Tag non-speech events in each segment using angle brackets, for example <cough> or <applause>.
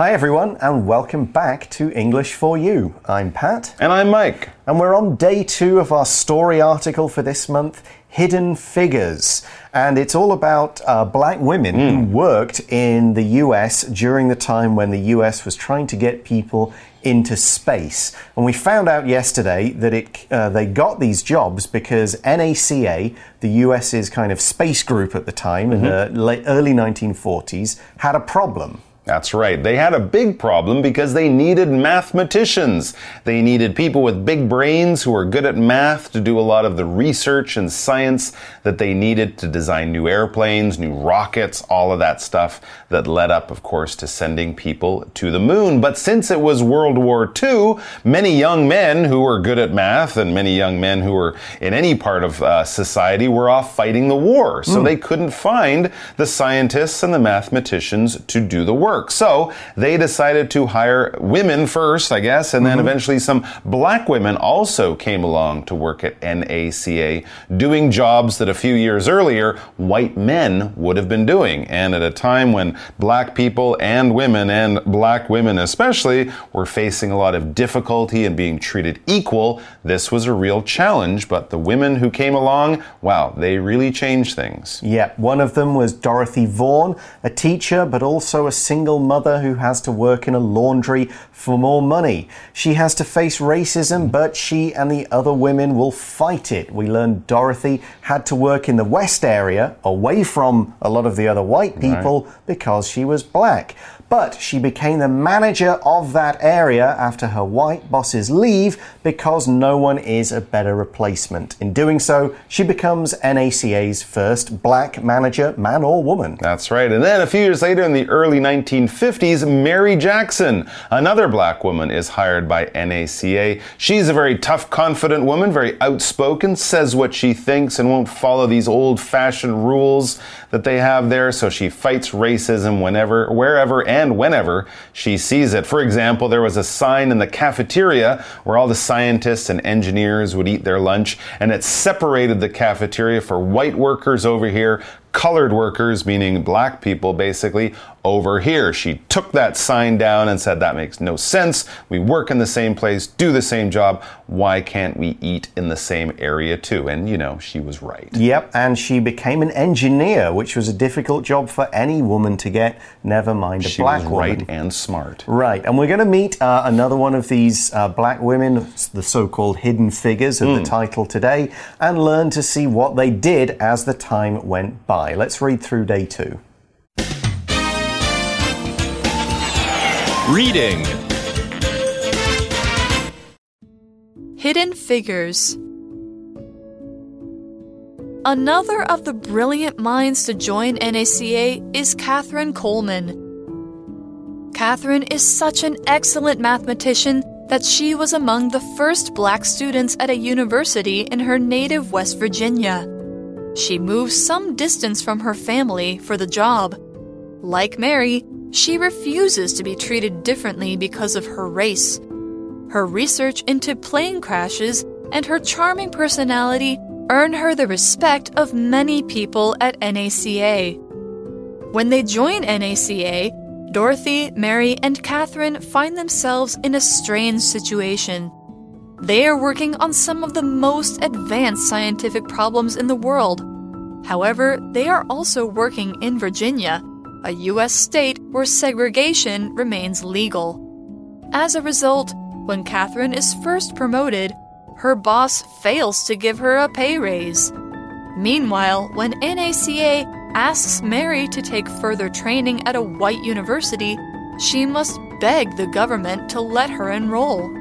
Hi, everyone, and welcome back to English for You. I'm Pat. And I'm Mike. And we're on day two of our story article for this month Hidden Figures. And it's all about uh, black women mm. who hmm. worked in the US during the time when the US was trying to get people into space. And we found out yesterday that it, uh, they got these jobs because NACA, the US's kind of space group at the time mm -hmm. in mm-hmm. the late, early 1940s, had a problem. That's right. They had a big problem because they needed mathematicians. They needed people with big brains who were good at math to do a lot of the research and science that they needed to design new airplanes, new rockets, all of that stuff that led up, of course, to sending people to the moon. But since it was World War II, many young men who were good at math and many young men who were in any part of uh, society were off fighting the war. So mm. they couldn't find the scientists and the mathematicians to do the work work. So they decided to hire women first, I guess, and then mm -hmm. eventually some black women also came along to work at NACA, doing jobs that a few years earlier white men would have been doing. And at a time when black people and women, and black women especially, were facing a lot of difficulty and being treated equal, this was a real challenge. But the women who came along, wow, they really changed things. Yeah, one of them was Dorothy Vaughan, a teacher, but also a singer single mother who has to work in a laundry for more money. She has to face racism, mm. but she and the other women will fight it. We learned Dorothy had to work in the West area, away from a lot of the other white people, right. because she was black but she became the manager of that area after her white bosses leave because no one is a better replacement. In doing so, she becomes NACA's first black manager, man or woman. That's right. And then a few years later, in the early 1950s, Mary Jackson, another black woman, is hired by NACA. She's a very tough, confident woman, very outspoken, says what she thinks, and won't follow these old fashioned rules that they have there. So she fights racism whenever, wherever, and and whenever she sees it. For example, there was a sign in the cafeteria where all the scientists and engineers would eat their lunch, and it separated the cafeteria for white workers over here, colored workers, meaning black people, basically, over here. She took that sign down and said, That makes no sense. We work in the same place, do the same job. Why can't we eat in the same area too? And, you know, she was right. Yep, and she became an engineer, which was a difficult job for any woman to get, never mind a she black was woman. right and smart. Right, and we're going to meet uh, another one of these uh, black women, the so called hidden figures of mm. the hmm. title today, and learn to see what they did as the time went by. Let's read through day two. Reading Hidden Figures Another of the brilliant minds to join NACA is Katherine Coleman. Katherine is such an excellent mathematician that she was among the first black students at a university in her native West Virginia. She moved some distance from her family for the job. Like Mary, she refuses to be treated differently because of her race. Her research into plane crashes and her charming personality earn her the respect of many people at NACA. When they join NACA, Dorothy, Mary, and Katherine find themselves in a strange situation. They are working on some of the most advanced scientific problems in the world. However, they are also working in Virginia, a U.S. state where segregation remains legal. As a result, when Katherine is first promoted, her boss fails to give her a pay raise. Meanwhile, when NACA asks Mary to take further training at a white university, she must beg the government to let her enroll.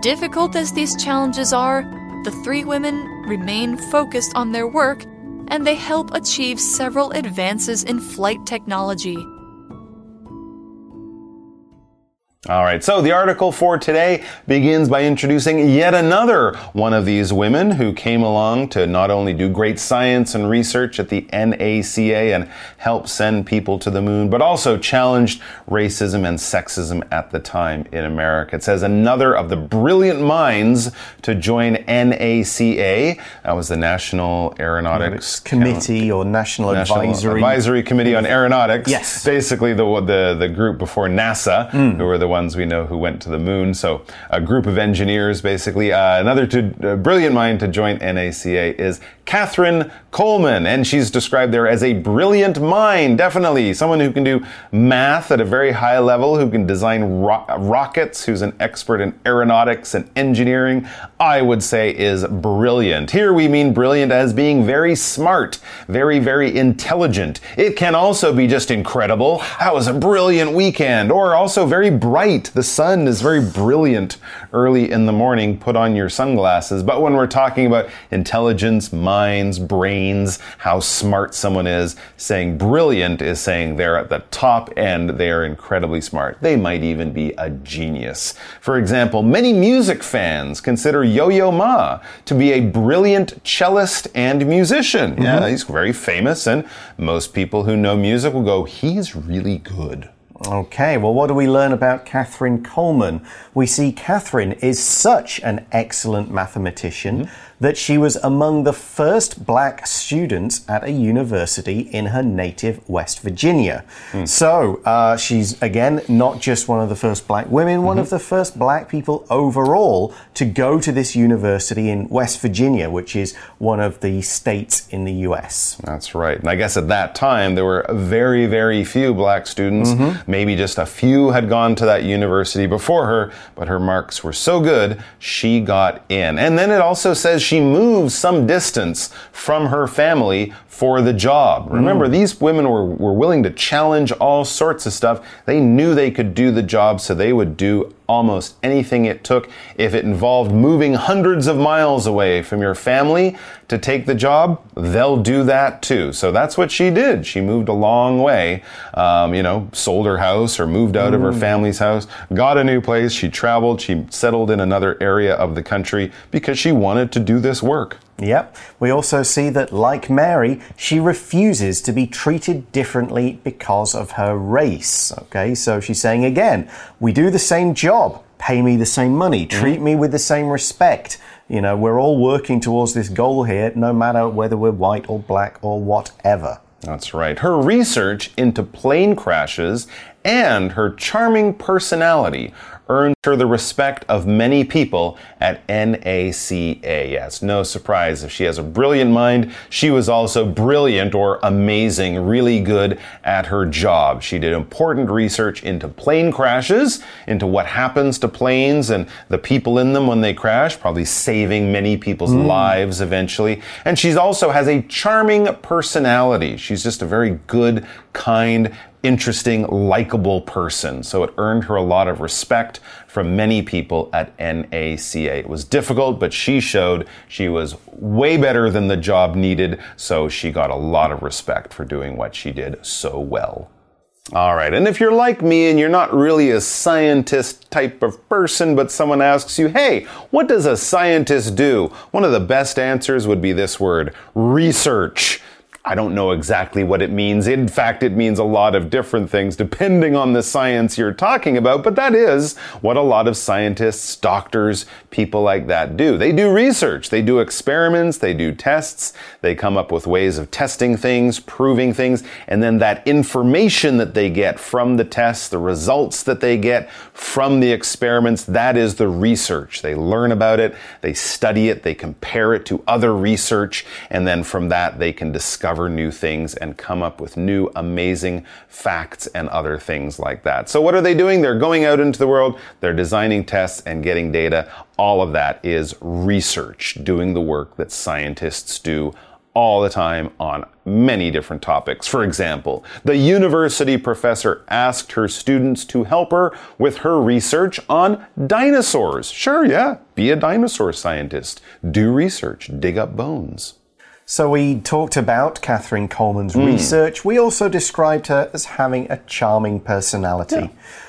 Difficult as these challenges are, the three women remain focused on their work and they help achieve several advances in flight technology. All right, so the article for today begins by introducing yet another one of these women who came along to not only do great science and research at the NACA and help send people to the moon, but also challenged racism and sexism at the time in America. It says another of the brilliant minds to join NACA. That was the National Aeronautics Committee or National, National Advisory. Advisory Committee on Aeronautics. Yes. Basically, the, the, the group before NASA, hmm. who were the ones we know who went to the moon. So, a group of engineers, basically. Uh, another to, uh, brilliant mind to join NACA is Katherine Coleman, and she's described there as a brilliant mind, definitely. Someone who can do math at a very high level, who can design ro- rockets, who's an expert in aeronautics and engineering, I would say is brilliant. Here we mean brilliant as being very smart, very, very intelligent. It can also be just incredible. That was a brilliant weekend, or also very bright. The sun is very brilliant early in the morning. Put on your sunglasses. But when we're talking about intelligence, minds, brains, how smart someone is, saying brilliant is saying they're at the top end, they're incredibly smart. They might even be a genius. For example, many music fans consider Yo Yo Ma to be a brilliant cellist and musician. Mm-hmm. Yeah, he's very famous, and most people who know music will go, he's really good. Okay, well, what do we learn about Katherine Coleman? We see Catherine is such an excellent mathematician mm-hmm. That she was among the first black students at a university in her native West Virginia. Hmm. So uh, she's, again, not just one of the first black women, one mm-hmm. of the first black people overall to go to this university in West Virginia, which is one of the states in the US. That's right. And I guess at that time, there were very, very few black students. Mm-hmm. Maybe just a few had gone to that university before her, but her marks were so good, she got in. And then it also says she moves some distance from her family for the job. Remember, hmm. these women were, were willing to challenge all sorts of stuff. They knew they could do the job, so they would do almost anything it took. If it involved moving hundreds of miles away from your family to take the job, they'll do that too. So that's what she did. She moved a long way, um, you know, sold her house or moved out of her family's house, got a new place. She traveled, she settled in another area of the country because she wanted to do this work. Yep. We also see that, like Mary, she refuses to be treated differently because of her race. Okay, so she's saying again, we do the same job, pay me the same money, mm-hmm. treat me with the same respect. You know, we're all working towards this goal here, no matter whether we're white or black or whatever. That's right. Her research into plane crashes and her charming personality earned her the respect of many people at NACA. Yes, no surprise if she has a brilliant mind. She was also brilliant or amazing, really good at her job. She did important research into plane crashes, into what happens to planes and the people in them when they crash, probably saving many people's hmm. lives eventually. And she also has a charming personality. She's just a very good, kind, interesting, likable person. So it earned her a lot of respect from many people at NACA. It was difficult, but she showed she was way better than the job needed. So she got a lot of respect for doing what she did so well. All right, and if you're like me and you're not really a scientist type of person, but someone asks you, hey, what does a scientist do? One of the best answers would be this word research. I don't know exactly what it means. In fact, it means a lot of different things depending on the science you're talking about, but that is what a lot of scientists, doctors, people like that do. They do research, they do experiments, they do tests, they come up with ways of testing things, proving things, and then that information that they get from the tests, the results that they get from the experiments, that is the research. They learn about it, they study it, they compare it to other research, and then from that they can discover new things and come up with new amazing facts and other things like that. So what are they doing? They're going out into the world, they're designing tests and getting data. All of that is research, doing the work that scientists do all the time on many different topics. For example, the university professor asked her students to help her with her research on dinosaurs. Sure, yeah, be a dinosaur scientist. Do research, dig up bones. So we talked about Katherine Coleman's hmm. research. We also described her as having a charming personality.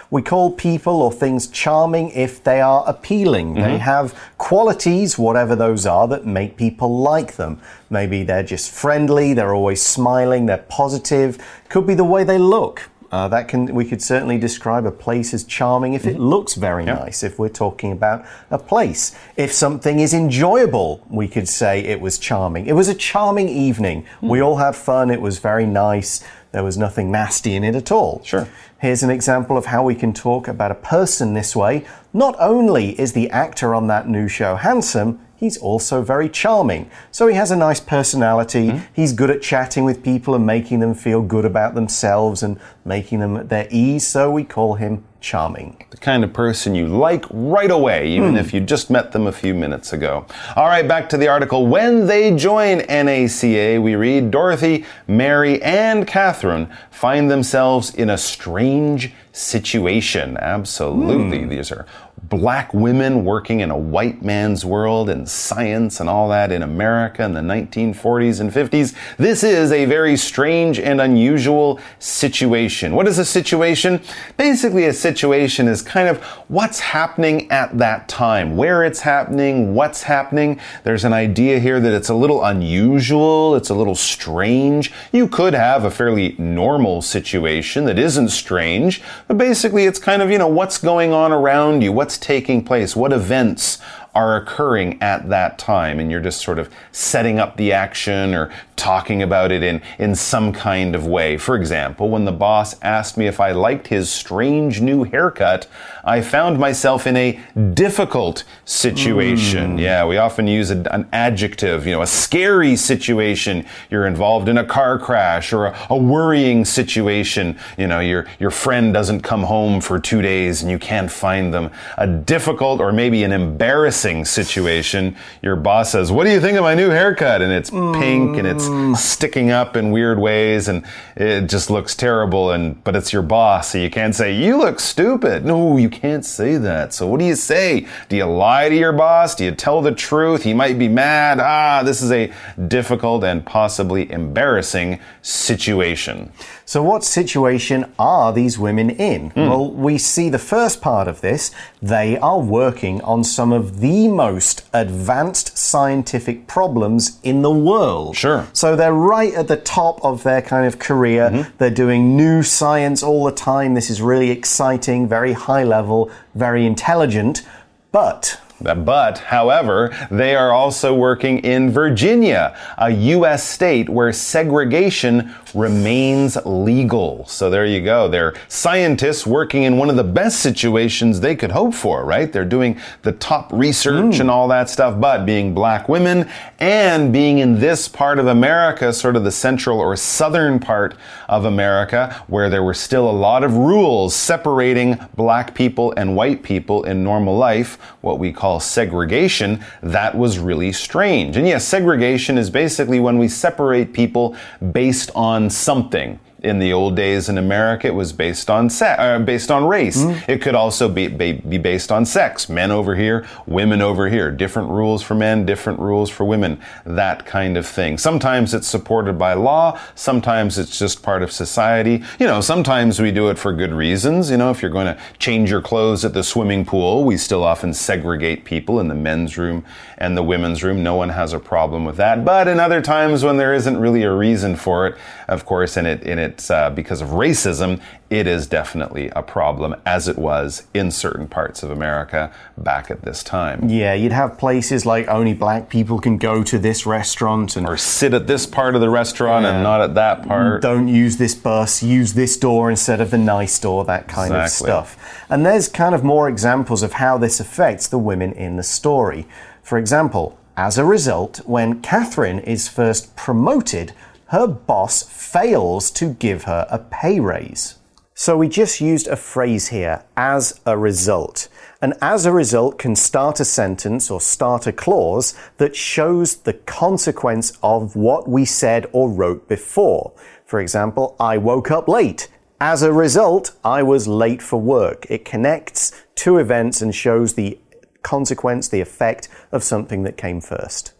We call people or things charming if they are appealing. They mm-hmm. have qualities, whatever those are, that make people like them. Maybe they're just friendly, they're always smiling, they're positive. Could be the way they look. Uh, that can we could certainly describe a place as charming if it looks very nice. If we're talking about a place, if something is enjoyable, we could say it was charming. It was a charming evening. We all had fun. It was very nice. There was nothing nasty in it at all. Sure. Here's an example of how we can talk about a person this way. Not only is the actor on that new show handsome, he's also very charming. So he has a nice personality. Hmm? He's good at chatting with people and making them feel good about themselves and making them at their ease. So we call him charming. the kind of person you like right away, even hmm. if you just met them a few minutes ago. All right, back to the article. When they join NACA, we read Dorothy, Mary, and Katherine find themselves in a strange situation. Absolutely. Hmm. These are black women working in a white man's world and science and all that in America in the 1940s and 50s. This is a very strange and unusual situation. What is a situation? Basically, a situation is kind of what's happening at that time, where it's happening, what's happening. There's an idea here that it's a little unusual, it's a little strange. You could have a fairly normal situation that isn't strange, but basically it's kind of, you know, what's going on around you, what's taking place, what events are occurring at that time and you're just sort of setting up the action or talking about it in, in some kind of way. For example, when the boss asked me if I liked his strange new haircut, I found myself in a difficult situation. Hmm. Yeah, we often use a, an adjective, you know, a scary situation. You're involved in a car crash or a, a worrying situation. You know, your, your friend doesn't come home for two days and you can't find them. A difficult or maybe an embarrassing situation. Your boss says, What do you think of my new haircut? And it's pink and it's hmm. sticking up in weird ways and it just looks terrible. And, but it's your boss. So you can't say, You look stupid. No, you can't say that. So what do you say? Do you lie to your boss? Do you tell the truth? He might be mad. Ah, this is a difficult and possibly embarrassing situation. So, what situation are these women in? Well, we see the first part of this. They are working on some of the most advanced scientific problems in the world. Sure. So, they're right at the top of their kind of career. They're doing new science all the time. This is really exciting, very high level, very intelligent. But But, however, they are also working in Virginia, a U.S. state where segregation remains legal. So there you go. They're scientists working in one of the best situations they could hope for, right? They're doing the top research hmm. and all that stuff, but being black women and being in this part of America, sort of the central or southern part of America, where there were still a lot of rules separating black people and white people in normal life, what we call segregation, that was really strange. And yes, segregation is basically when we separate people based on something. In the old days in America, it was based on se- uh, based on race. It could also be, be be based on sex. Men over here, women over here. Different rules for men, different rules for women. That kind of thing. Sometimes it's supported by law. Sometimes it's just part of society. You know, sometimes we do it for good reasons. You know, if you're going to change your clothes at the swimming pool, we still often segregate people in the men's room and the women's room. No one has a problem with that. But in other times when there isn't really a reason for it, of course, and it, and it's uh, because of racism, it is definitely a problem, as it was in certain parts of America back at this time. yeah, you'd have places like only black people can go to this restaurant and Or sit at this part of the restaurant and not at that part. don't use this bus, use this door instead of the nice door, that kind Exactly. of stuff. And there's kind of more examples of how this affects the women in the story. For example, as a result, when Katherine is first promoted, her boss fails to give her a pay raise. So we just used a phrase here, as a result. And as a result can start a sentence or start a clause that shows the consequence of what we said or wrote before. For example, I woke up late. As a result, I was late for work. It connects two events and shows the consequence, the effect of something that came first.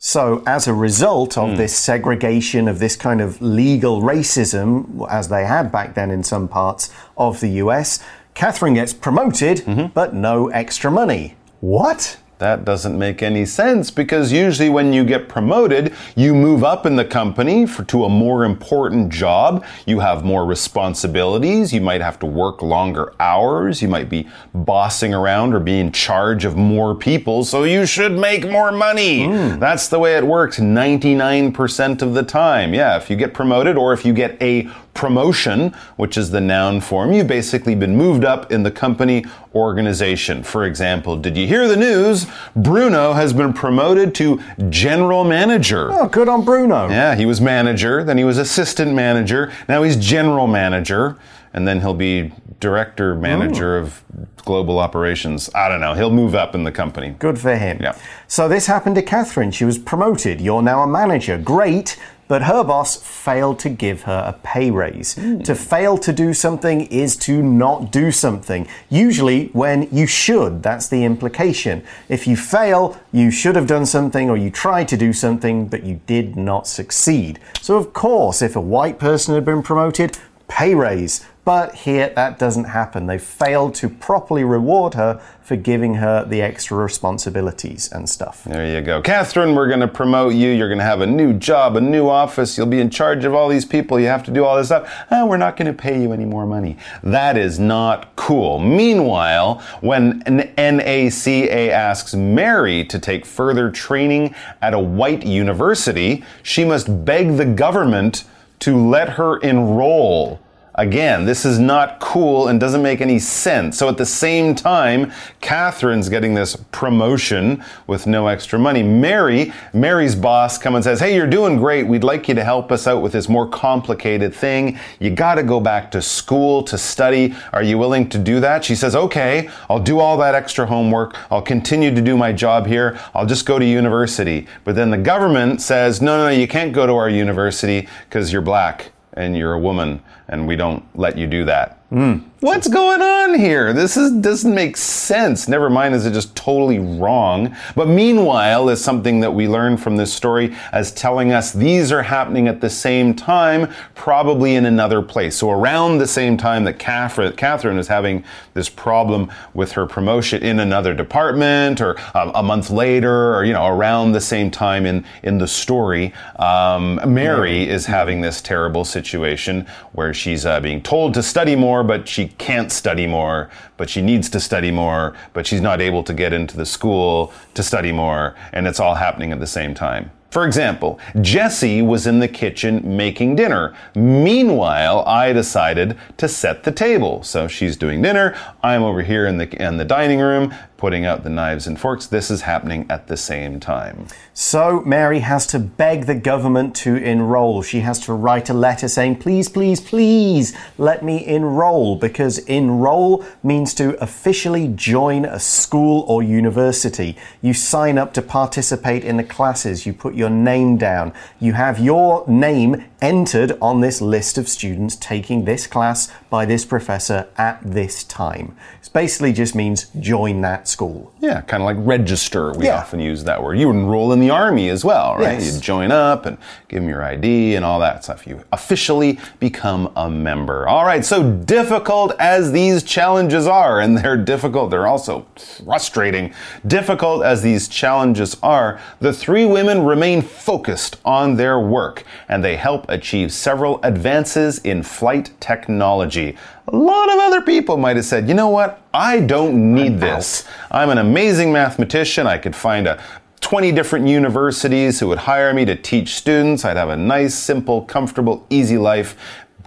So, as a result of hmm. this segregation, of this kind of legal racism, as they had back then in some parts of the US, Katherine gets promoted, mm-hmm. but no extra money. What? That doesn't make any sense because usually when you get promoted, you move up in the company for, to a more important job. You have more responsibilities. You might have to work longer hours. You might be bossing around or be in charge of more people. So you should make more money. Hmm. That's the way it works 99% of the time. Yeah, if you get promoted or if you get a promotion, which is the noun form, you've basically been moved up in the company organization. For example, did you hear the news? Bruno has been promoted to general manager. Oh, good on Bruno. Yeah, he was manager, then he was assistant manager, now he's general manager, and then he'll be director manager of global operations. I don't know. He'll move up in the company. Good for him. Yeah. So this happened to Katherine. She was promoted. You're now a manager. Great. But her boss failed to give her a pay raise. Hmm. To fail to do something is to not do something. Usually when you should. That's the implication. If you fail, you should have done something or you tried to do something, but you did not succeed. So, of course, if a white person had been promoted, pay raise. But here that doesn't happen. They failed to properly reward her for giving her the extra responsibilities and stuff. There you go. Katherine, we're going to promote you. You're going to have a new job, a new office. You'll be in charge of all these people. You have to do all this stuff. Ah, we're not going to pay you any more money. That is not cool. Meanwhile, when an NACA asks Mary to take further training at a white university, she must beg the government to let her enroll. Again, this is not cool and doesn't make any sense. So at the same time, Katherine's getting this promotion with no extra money. Mary, Mary's boss comes and says, Hey, you're doing great. We'd like you to help us out with this more complicated thing. You got to go back to school to study. Are you willing to do that? She says, Okay, I'll do all that extra homework. I'll continue to do my job here. I'll just go to university. But then the government says, No, no, no, you can't go to our university because you're black and you're a woman and we don't let you do that. Hmm. What's going on here? This is doesn't make sense. Never mind, is it just totally wrong? But meanwhile, is something that we learn from this story as telling us these are happening at the same time, probably in another place. So around the same time that Katherine, Katherine is having this problem with her promotion in another department, or um, a month later, or you know, around the same time in in the story, um, Mary is having this terrible situation where she's uh, being told to study more, but she can't study more, but she needs to study more, but she's not able to get into the school to study more, and it's all happening at the same time. For example, Jessie was in the kitchen making dinner. Meanwhile, I decided to set the table. So she's doing dinner. I'm over here in the, in the dining room putting out the knives and forks. This is happening at the same time. So Mary has to beg the government to enroll. She has to write a letter saying, please, please, please let me enroll because enroll means to officially join a school or university. You sign up to participate in the classes. You put your name down. You have your name entered on this list of students taking this class by this professor at this time. It basically just means join that school. Yeah, kind of like register. We Yeah. often use that word. You enroll in the army as well, right? Yes. You join up and give them your ID and all that stuff. You officially become a member. All right, so difficult as these challenges are, and they're difficult, they're also frustrating. Difficult as these challenges are, the three women remain focused on their work, and they help achieve several advances in flight technology. A lot of other people might have said, you know what? I don't need this. I'm an amazing mathematician. I could find a 20 different universities who would hire me to teach students. I'd have a nice, simple, comfortable, easy life,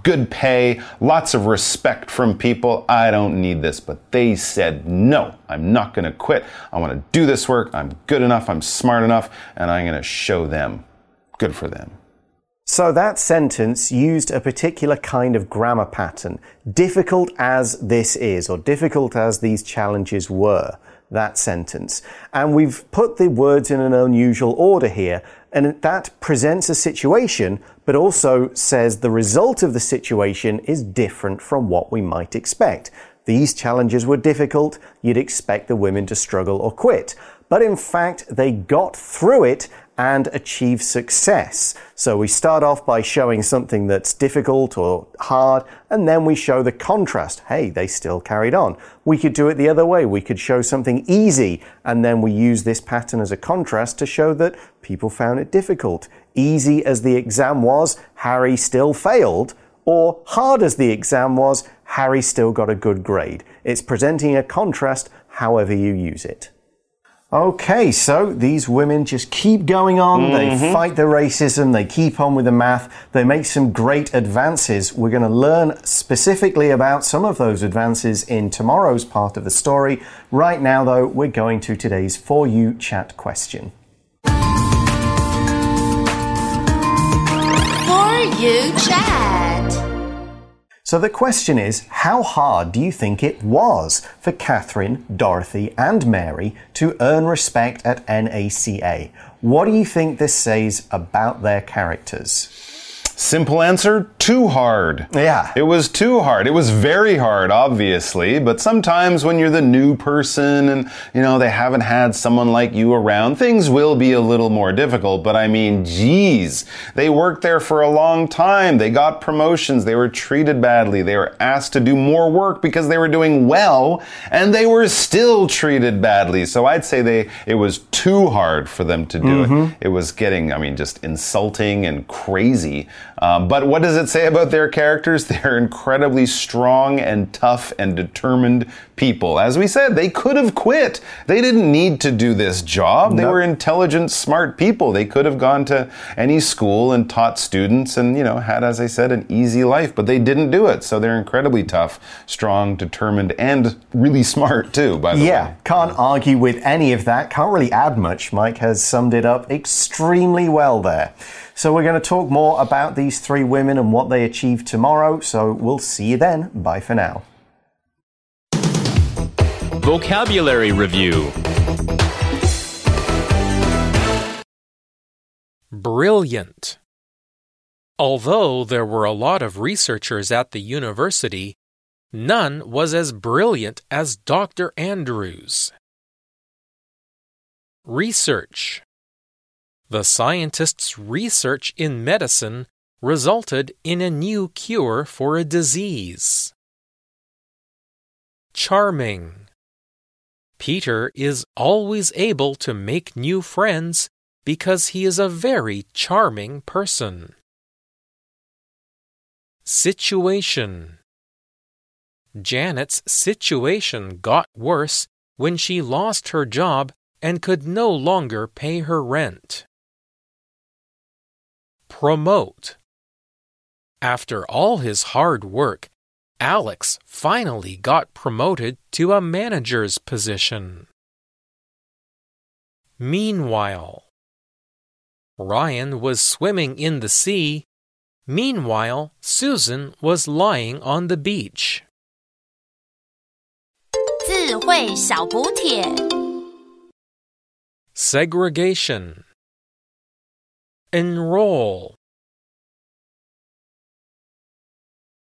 good pay, lots of respect from people. I don't need this. But they said, no, I'm not going to quit. I want to do this work. I'm good enough. I'm smart enough. And I'm going to show them. Good for them. So that sentence used a particular kind of grammar pattern. Difficult as this is, or difficult as these challenges were, that sentence. And we've put the words in an unusual order here, and that presents a situation, but also says the result of the situation is different from what we might expect. These challenges were difficult, you'd expect the women to struggle or quit. But in fact, they got through it and achieve success. So we start off by showing something that's difficult or hard, and then we show the contrast. Hey, they still carried on. We could do it the other way. We could show something easy, and then we use this pattern as a contrast to show that people found it difficult. Easy as the exam was, Harry still failed, or hard as the exam was, Harry still got a good grade. It's presenting a contrast however you use it. Okay, so these women just keep going on. Mm -hmm. They mm-hmm. fight the racism. They keep on with the math. They make some great advances. We're going to learn specifically about some of those advances in tomorrow's part of the story. Right now, though, we're going to today's For You chat question. For You chat. So the question is how hard do you think it was for Katherine, Dorothy, and Mary to earn respect at NACA? What do you think this says about their characters? Simple answer too hard. Yeah. It was too hard. It was very hard, obviously, but sometimes when you're the new person and, you know, they haven't had someone like you around, things will be a little more difficult. But I mean, geez, they worked there for a long time. They got promotions. They were treated badly. They were asked to do more work because they were doing well and they were still treated badly. So I'd say they, it was too hard for them to do mm -hmm. it. Mm-hmm. It was getting, I mean, just insulting and crazy. Um, but what does it say about their characters? <laughs> They're incredibly strong and tough and determined people. As we said, they could have quit. They didn't need to do this job. They nope. were intelligent, smart people. They could have gone to any school and taught students and, you know, had, as I said, an easy life, but they didn't do it. So they're incredibly tough, strong, determined, and really smart too, by the yeah, way. Yeah, can't argue with any of that. Can't really add much. Mike has summed it up extremely well there. So we're going to talk more about these three women and what they achieved tomorrow. So we'll see you then. Bye for now. Vocabulary Review Brilliant. Although there were a lot of researchers at the university, none was as brilliant as Dr. Andrews. Research The scientists' research in medicine resulted in a new cure for a disease. Charming Peter is always able to make new friends because he is a very charming person. Situation Janet's situation got worse when she lost her job and could no longer pay her rent. Promote After all his hard work, Alex finally got promoted to a manager's position. Meanwhile, Ryan was swimming in the sea. Meanwhile, Susan was lying on the beach. Segregation Enroll